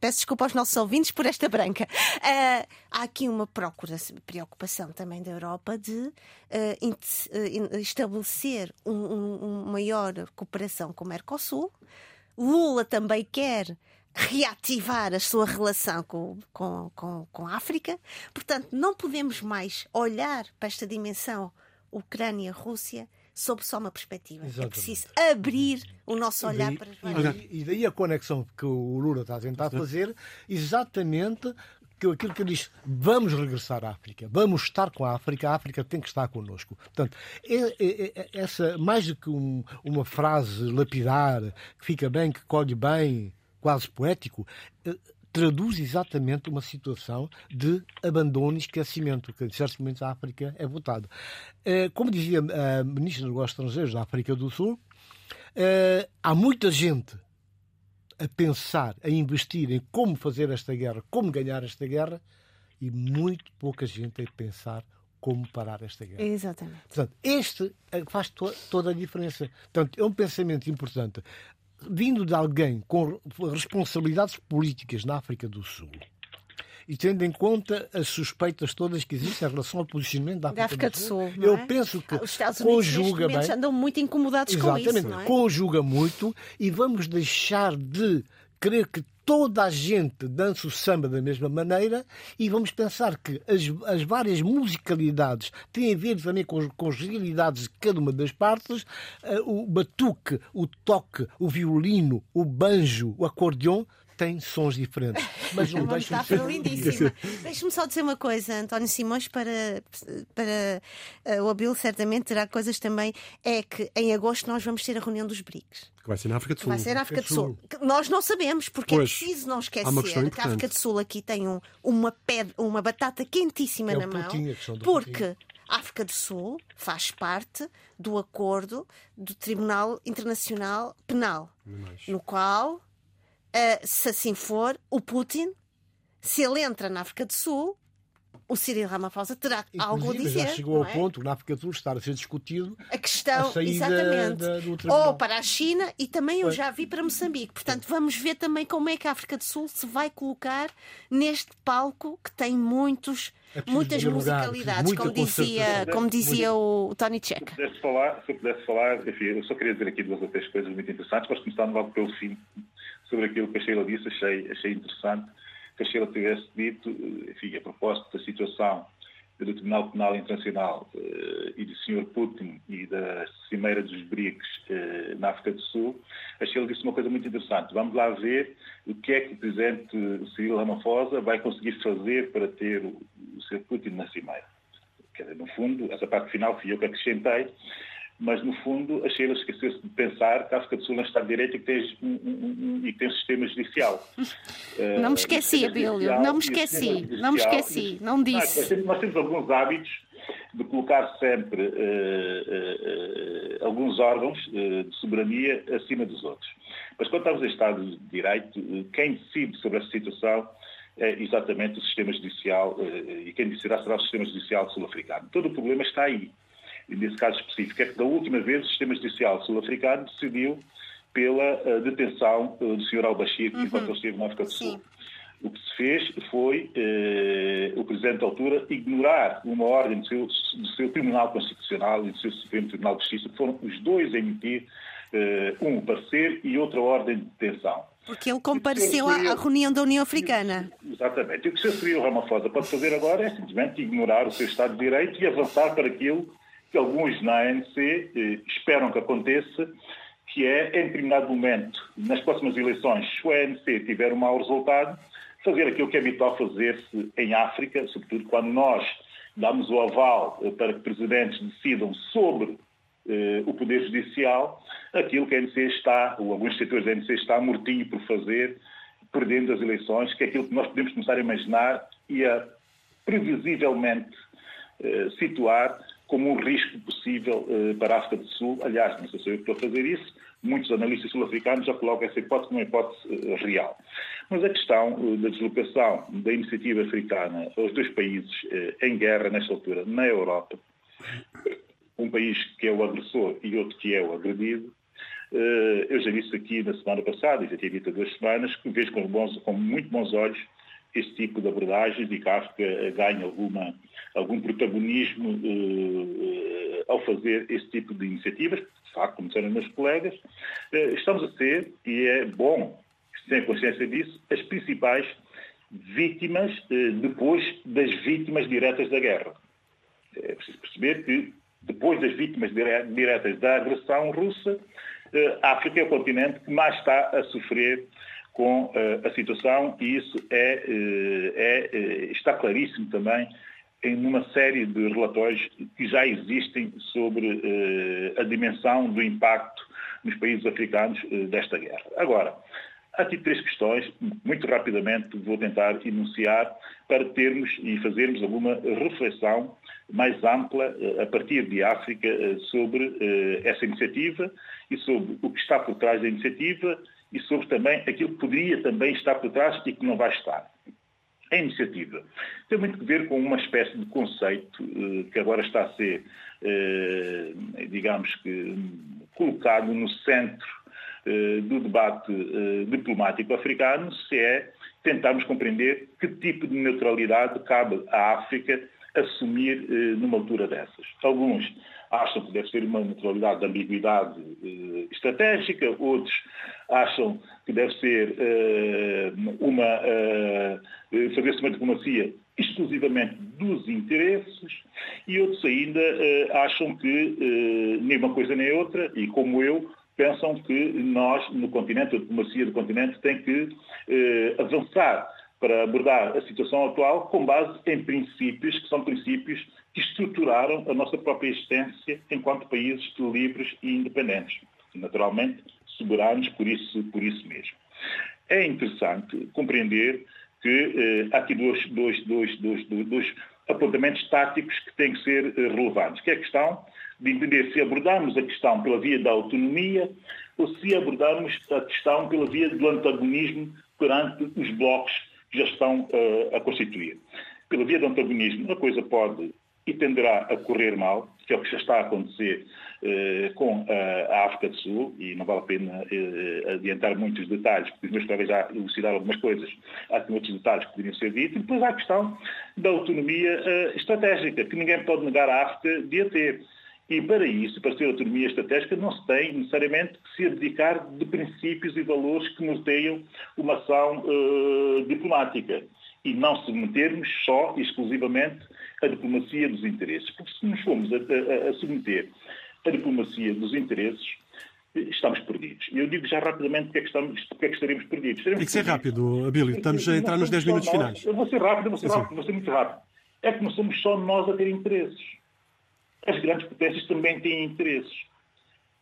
Peço desculpa aos nossos ouvintes por esta branca. Uh, há aqui uma procura, preocupação também da Europa de estabelecer um, um, uma maior cooperação com o Mercosul. Lula também quer reativar a sua relação com, com, com, com a África. Portanto, não podemos mais olhar para esta dimensão Ucrânia-Rússia sob só uma perspectiva. É Exatamente. É preciso abrir o nosso olhar daí, para as várias. E, daí a conexão que o Lula está a tentar fazer, exatamente que aquilo que ele diz, vamos regressar à África, vamos estar com a África, a África tem que estar connosco. Portanto, é, é, é, essa, mais do que um, uma frase lapidar, que fica bem, que colhe bem, quase poético, traduz exatamente uma situação de abandono e esquecimento, que em certos momentos a África é votada. Eh, como dizia a Ministra dos Negócios Estrangeiros da África do Sul, eh, há muita gente a pensar, a investir em como fazer esta guerra, como ganhar esta guerra, e muito pouca gente a pensar como parar esta guerra. Exatamente. Portanto, este eh, faz to toda a diferença. Portanto, é um pensamento importante vindo de alguém com responsabilidades políticas na África do Sul e tendo em conta as suspeitas todas que existem em relação ao posicionamento da África, da África do Sul, Sul eu é? penso que os Estados Unidos conjuga bem, andam muito incomodados exatamente, com isso, não é? conjuga muito e vamos deixar de crer que toda a gente dança o samba da mesma maneira e vamos pensar que as, as várias musicalidades têm a ver também com, com as realidades de cada uma das partes. Uh, o batuque, o toque, o violino, o banjo, o acordeão têm sons diferentes. Mas não é deixam de ser lindíssima. Deixe-me só dizer uma coisa, António Simões, para, para uh, o Abil certamente terá coisas também. É que em agosto nós vamos ter a reunião dos BRICS. Que vai ser na África do Sul. Vai ser na África do Sul. Nós não sabemos, porque é pois, é preciso não esquecer que a África do Sul aqui tem um, uma, pedra, uma batata quentíssima é na mão. porque a África do Sul faz parte do acordo do Tribunal Internacional Penal, no qual Uh, se assim for, o Putin, se ele entra na África do Sul, o Cyril Ramaphosa terá algo a dizer. já chegou ao é? ponto, na África do Sul, estar a ser discutido a questão, a exatamente, da, do tribunal. ou para a China e também eu já vi para Moçambique. Portanto, vamos ver também como é que a África do Sul se vai colocar neste palco que tem muitos, é muitas musicalidades, como dizia, como dizia o Tony Checa. Se eu pudesse falar, se eu pudesse falar, enfim, eu só queria dizer aqui duas ou três coisas muito interessantes, mas começar logo pelo fim sobre aquilo que a Sheila disse, achei, achei interessante que a Sheila tivesse dito, enfim, a propósito da situação do Tribunal Penal Internacional eh, e do Sr. Putin e da Cimeira dos BRICS eh, na África do Sul, a Sheila disse uma coisa muito interessante. Vamos lá ver o que é que o Presidente Cyril Ramaphosa vai conseguir fazer para ter o, Sr. Putin na Cimeira. No fundo, essa parte final fui eu que acrescentei, mas no fundo a Sheila esqueceu-se de pensar que a África do Sul não está de direito e que tem um, um, um, e que tem um sistema judicial. Não me esqueci, Abílio, não me esqueci, não me esqueci, não disse. Nós temos, nós temos alguns hábitos de colocar sempre uh, uh, uh, alguns órgãos de soberania acima dos outros. Mas quando estamos em Estado de Direito, quem decide sobre essa situação é exatamente o sistema judicial e quem decidirá será o sistema judicial sul-africano. Todo o problema está aí nesse caso específico, é que da última vez o sistema judicial sul-africano decidiu pela uh, detenção uh, do Sr. al-Bashir uhum. enquanto ele esteve na África do Sul. Sim. O que se fez foi uh, o Presidente da altura ignorar uma ordem do seu, do seu, Tribunal Constitucional e do seu Supremo Tribunal de Justiça, que foram os dois a emitir um parecer e outra ordem de detenção. Porque ele compareceu à, reunião da União Africana. Exatamente. E o que o Sr. Ramaphosa pode fazer agora é simplesmente ignorar o seu Estado de Direito e avançar para aquilo que alguns na ANC esperam que aconteça, que é, em determinado momento, nas próximas eleições, se o ANC tiver um mau resultado, fazer aquilo que é habitual fazer-se em África, sobretudo quando nós damos o aval eh, para que presidentes decidam sobre eh, o Poder Judicial, aquilo que a ANC está, ou alguns setores da ANC está mortinho por fazer, perdendo as eleições, que é aquilo que nós podemos começar a imaginar e a previsivelmente eh, situar como um risco possível uh, para a África do Sul. Aliás, não sei se eu estou a fazer isso, muitos analistas sul-africanos já colocam essa hipótese como uma hipótese uh, real. Mas a questão uh, da deslocação da iniciativa africana aos dois países em guerra nesta altura, na Europa, um país que é o agressor e outro que é o agredido, eu já disse aqui na semana passada, e já tinha dito há duas semanas, que vejo com, bons, com muito bons olhos este tipo de abordagens e que a África ganha alguma, algum protagonismo uh, ao fazer este tipo de iniciativas. De facto, como disseram meus colegas, uh, estamos a ser, e é bom tenha consciência disso, as principais vítimas depois das vítimas diretas da guerra. É preciso perceber que depois das vítimas diretas da agressão russa, a África é o continente que mais está a sofrer com a situação e isso é, é, está claríssimo também em uma série de relatórios que já existem sobre a dimensão do impacto nos países africanos desta guerra. Agora, há aqui três questões, muito rapidamente vou tentar enunciar para termos e fazermos alguma reflexão mais ampla a partir de África sobre essa iniciativa e sobre o que está por trás da iniciativa e sobre também aquilo que poderia também estar por trás e que não vai estar. A iniciativa tem muito a ver com uma espécie de conceito eh, que agora está a ser, eh, digamos que, colocado no centro eh, do debate diplomático africano, se é tentarmos compreender que tipo de neutralidade cabe à África assumir numa altura dessas. Alguns acham que deve ser uma neutralidade de ambiguidade eh, estratégica, outros acham que deve ser eh, uma eh, fazer-se uma diplomacia exclusivamente dos interesses e outros ainda eh, acham que nem uma coisa nem outra e como eu pensam que nós no continente, a diplomacia do continente tem que avançar para abordar a situação atual com base em princípios que são princípios que estruturaram a nossa própria existência enquanto países livres e independentes. Naturalmente, soberanos por isso, por isso mesmo. É interessante compreender que eh, há aqui dois, dois, dois, dois, dois apontamentos táticos que têm que ser eh, relevantes, que é a questão de entender se abordarmos a questão pela via da autonomia ou se abordarmos a questão pela via do antagonismo perante os blocos já estão uh, a constituir. pela via do antagonismo, a coisa pode e tenderá a correr mal, que é o que já está a acontecer eh, com a África do Sul, e não vale a pena eh, adiantar muitos detalhes, porque os meus colegas já elucidaram algumas coisas, há outros detalhes que poderiam ser ditos, e depois há a questão da autonomia estratégica, que ninguém pode negar à África de a ter. E para isso, para ter autonomia estratégica, não se tem necessariamente que se abdicar de princípios e valores que norteiam uma ação uh, diplomática e não se metermos só e exclusivamente a diplomacia dos interesses. Porque se nos formos a, a, a submeter a diplomacia dos interesses, estamos perdidos. E eu digo já rapidamente porque é que, estamos, porque é que estaremos perdidos. Estaremos Tem que ser rápido, Abílio. Estamos a entrar nos 10 minutos nós, finais. Eu vou ser rápido, eu vou ser rápido, vou ser muito rápido. É que não somos só nós a ter interesses. As grandes potências também têm interesses.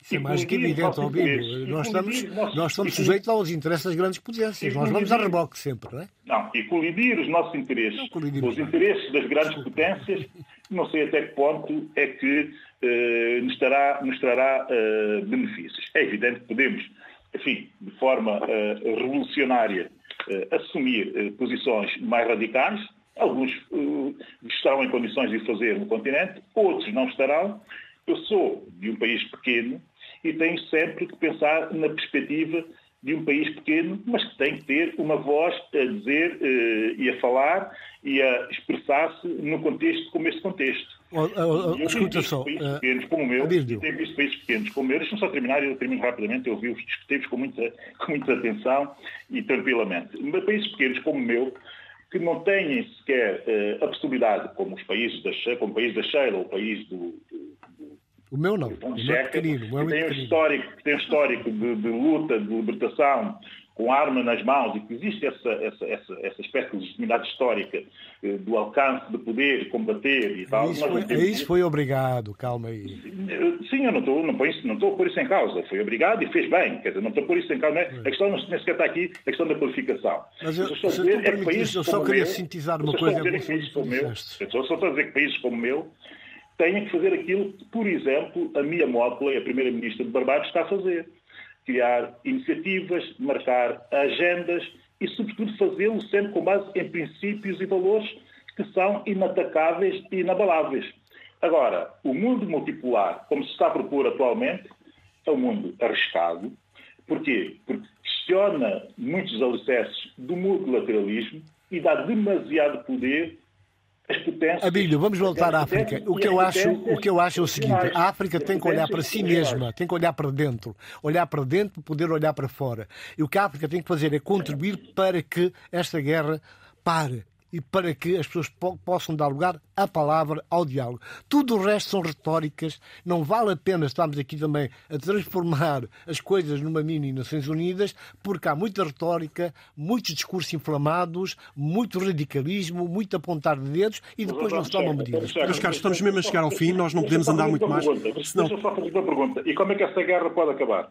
Isso é mais que evidente, Albino. Nós estamos, nós estamos sujeitos aos interesses das grandes potências. Nós vamos a reboque sempre, não é? Não, e colidir os nossos interesses com os interesses das grandes potências, não sei até que ponto é que eh, nos, trará, nos trará eh, benefícios. É evidente que podemos, enfim, de forma eh, revolucionária, assumir posições mais radicais, alguns estarão em condições de fazer no continente, outros não estarão. Eu sou de um país pequeno e tenho sempre que pensar na perspectiva de um país pequeno, mas que tem que ter uma voz a dizer uh, e a falar e a expressar-se no contexto como este contexto. Oh, oh, oh, escuta só. Países uh, pequenos como o meu, e tenho visto países pequenos como o meu, deixa-me só terminar, eu termino rapidamente, eu vi-os discutivos com muita, com muita atenção e tranquilamente. Mas países pequenos como o meu, que não têm sequer uh, a possibilidade, como os países da, como o país da Sheila, ou o país do, do o meu não. O meu é pequenino. O meu é tem, um histórico, tem um histórico de, de, luta, de libertação, com arma nas mãos, e que existe essa, essa, essa, essa espécie de legitimidade histórica eh, do alcance de poder combater e tal. Isso, foi, isso foi obrigado, calma aí. Sim, eu não estou, não, não estou a pôr isso em causa. Foi obrigado e fez bem. Quer dizer, não estou a pôr isso em causa. Não é? A questão não nem sequer está aqui, a questão da qualificação. Mas eu, eu, se é que eu só queria meu, sintetizar uma coisa. Eu só estou a dizer que países como o meu tenha que fazer aquilo que, por exemplo, a Mia Motley, a Primeira-Ministra de Barbados, está a fazer. Criar iniciativas, marcar agendas e, sobretudo, fazê-lo sempre com base em princípios e valores que são inatacáveis e inabaláveis. Agora, o mundo multipolar, como se está a propor atualmente, é um mundo arriscado. Porquê? Porque questiona muitos alicerces do multilateralismo e dá demasiado poder as potências. Abílio, vamos voltar à África. O que, eu acho, o que eu acho é o seguinte: a África tem que olhar para si mesma, tem que olhar para dentro. Olhar para dentro, poder olhar para fora. E o que a África tem que fazer é contribuir para que esta guerra pare e para que as pessoas po possam dar lugar à palavra, ao diálogo. Tudo o resto são retóricas, não vale a pena estarmos aqui também a transformar as coisas numa mini Nações Unidas, porque há muita retórica, muitos discursos inflamados, muito radicalismo, muito apontar de dedos e depois não se tomam medidas. Meus caros, estamos mesmo a chegar ao fim, nós não podemos andar muito mais. Senão... Deixa só fazer uma pergunta. E como é que essa guerra pode acabar?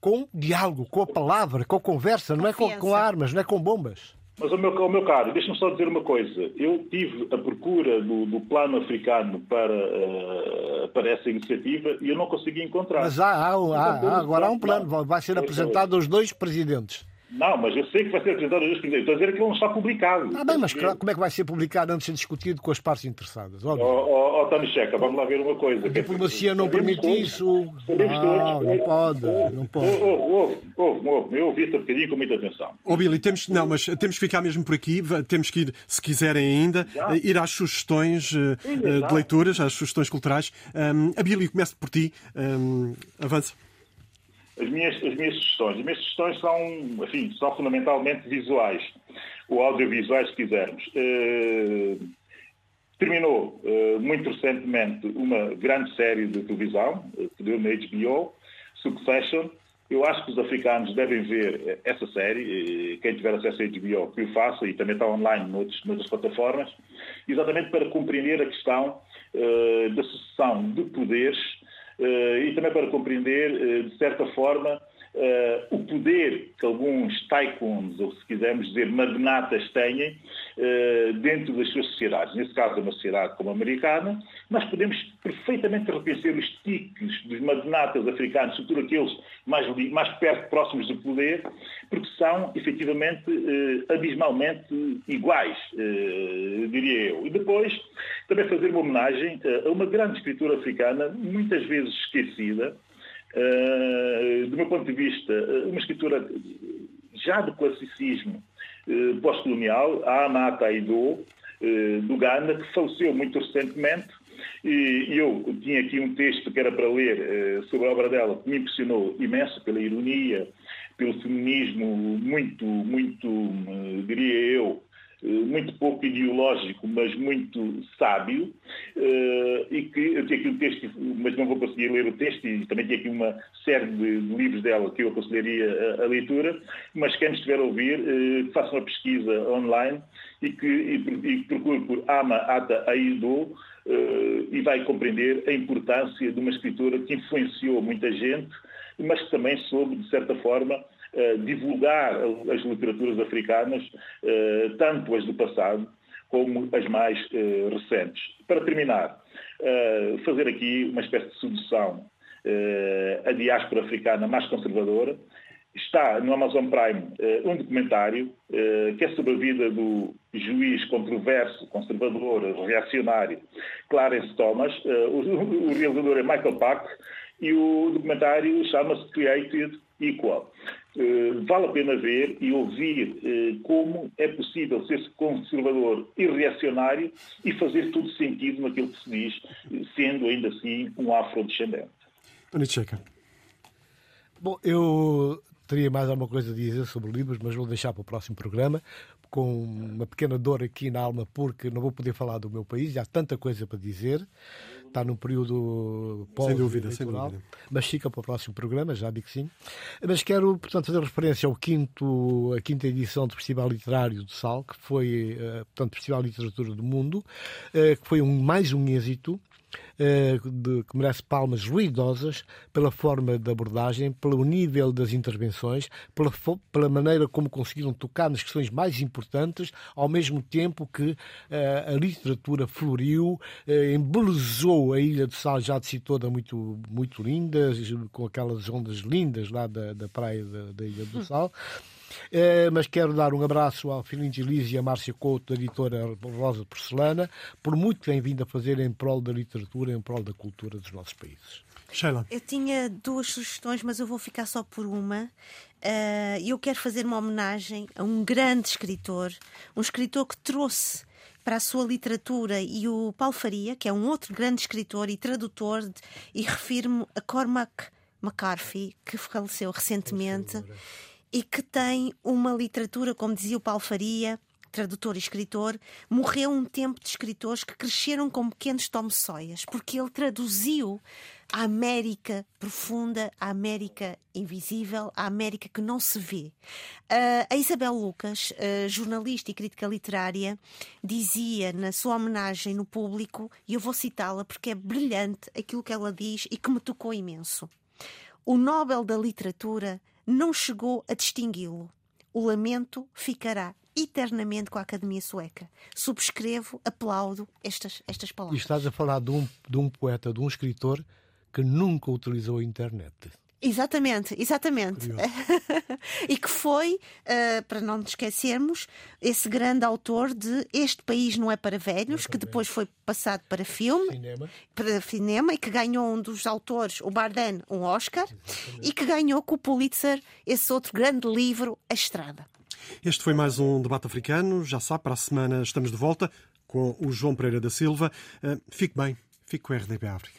Com diálogo, com a palavra, com a conversa, não é com, com armas, não é com bombas. Mas, ao meu, ao meu caro, deixa-me só dizer uma coisa. Eu tive a procura do, do plano africano para, uh, para essa iniciativa e eu não consegui encontrar. Mas há, há, há agora há um plano, vai ser apresentado aos dois presidentes. Não, mas eu sei que vai ser apresentado dois Estou a dizer que ele não está publicado. Ah, bem, mas como é que vai ser publicado antes de ser discutido com as partes interessadas? Óbvio. Oh, oh, oh Tony Checa, vamos lá ver uma coisa. A diplomacia não permite isso. Não, não pode. Não pode. Ouve, ouve, ouve. Eu ouvi este bocadinho com muita atenção. Ó, Billy, temos, não, mas temos que ficar mesmo por aqui. Temos que ir, se quiserem ainda, Já? ir às sugestões uh, de leituras, às sugestões culturais. Um, a Billy, começo por ti. Um, avança. As minhas, as minhas sugestões. As minhas sugestões são, enfim, são fundamentalmente visuais, ou audiovisuais, se quisermos. Uh, terminou uh, muito recentemente uma grande série de televisão, uh, que deu na HBO, Succession. Eu acho que os africanos devem ver essa série, quem tiver acesso a HBO que o faça, e também está online noutros, noutras plataformas, exatamente para compreender a questão uh, da sucessão de poderes eh, e também para compreender, eh, de certa forma, uh, o poder que alguns tycoons, ou se quisermos dizer magnatas, têm uh, dentro das suas sociedades. Nesse caso, é uma sociedade como a americana, nós podemos perfeitamente reconhecer os tiques dos magnatas africanos, sobretudo aqueles mais, mais perto, próximos do poder, porque são, efetivamente, uh, abismalmente iguais, diria eu. E depois, também fazer uma homenagem a uma grande escritura africana, muitas vezes esquecida, do meu ponto de vista, eh, uma escritura já do classicismo pós-colonial, a Amata Aido, do Ghana, que faleceu muito recentemente. E eu tinha aqui um texto que era para ler sobre a obra dela, que me impressionou imenso pela ironia, pelo feminismo muito, muito, diria eu, eh, muito pouco ideológico, mas muito sábio, eh, e que tinha aqui um texto, mas não vou conseguir ler o texto, e também tinha aqui uma série de livros dela que eu aconselharia a, leitura, mas quem estiver a ouvir, eh, faça uma pesquisa online e que e, e procure por Ama Ata Aido, e vai compreender a importância de uma escritura que influenciou muita gente, mas que também soube, de certa forma, divulgar as literaturas africanas, eh, tanto as do passado como as mais eh, recentes. Para terminar, eh, fazer aqui uma espécie de sedução à diáspora africana mais conservadora. Está no Amazon Prime um documentário que é sobre a vida do juiz controverso, conservador, reacionário Clarence Thomas. O realizador é Michael Pack e o documentário chama-se Created Equal. Eh, vale a pena ver e ouvir eh, como é possível ser conservador e reacionário e fazer todo sentido naquilo que se diz, sendo ainda assim um afrodescendente. Anicheca. Bom, eu teria mais alguma coisa a dizer sobre livros, mas vou deixar para o próximo programa, com uma pequena dor aqui na alma, porque não vou poder falar do meu país, há tanta coisa para dizer está num período pós sem dúvida, sem dúvida. mas fica para o próximo programa, já digo que sim. Mas quero, portanto, fazer referência ao quinto, a quinta edição do Festival Literário do Sal, que foi, eh, portanto, Festival de Literatura do Mundo, eh, que foi um, mais um êxito de, que merece palmas ruidosas pela forma de abordagem, pelo nível das intervenções, pela, pela maneira como conseguiram tocar nas questões mais importantes, ao mesmo tempo que uh, a literatura floriu, uh, embelezou a Ilha de Sal, já de si toda muito, muito linda, com aquelas ondas lindas lá da, da praia da, da Ilha do Sal. Eh, mas quero dar um abraço ao Filhinho de Elise e à Márcia Couto, da editora Rosa Porcelana, por muito que têm vindo a fazer em prol da literatura, em prol da cultura dos nossos países. Sheila. Eu tinha duas sugestões, mas eu vou ficar só por uma. Uh, eu quero fazer uma homenagem a um grande escritor, um escritor que trouxe para a sua literatura e o Paulo Faria, que é um outro grande escritor e tradutor, de, e refiro-me a Cormac McCarthy, que faleceu recentemente e que tem uma literatura, como dizia o Paulo Faria, tradutor e escritor, morreu um tempo de escritores que cresceram como pequenos Tom Sawyers, porque ele traduziu a América profunda, a América invisível, a América que não se vê. Uh, a Isabel Lucas, uh, jornalista e crítica literária, dizia na sua homenagem no público, e eu vou citá-la porque é brilhante aquilo que ela diz e que me tocou imenso. O Nobel da Literatura não chegou a distingui-lo. O lamento ficará eternamente com a Academia Sueca. Subscrevo, aplaudo estas, estas palavras. E estás a falar de um, de um poeta, de um escritor que nunca utilizou a internet. Exatamente, exatamente. e que foi, uh, para não nos esquecermos, esse grande autor de Este País Não é para Velhos, é que depois foi passado para filme, cinema. para cinema, e que ganhou um dos autores, o Bardem, um Oscar, exatamente. e que ganhou com o Pulitzer esse outro grande livro, A Estrada. Este foi mais um debate africano. Já sabe, para a semana estamos de volta com o João Pereira da Silva. Uh, fique bem, fique com a RDP África.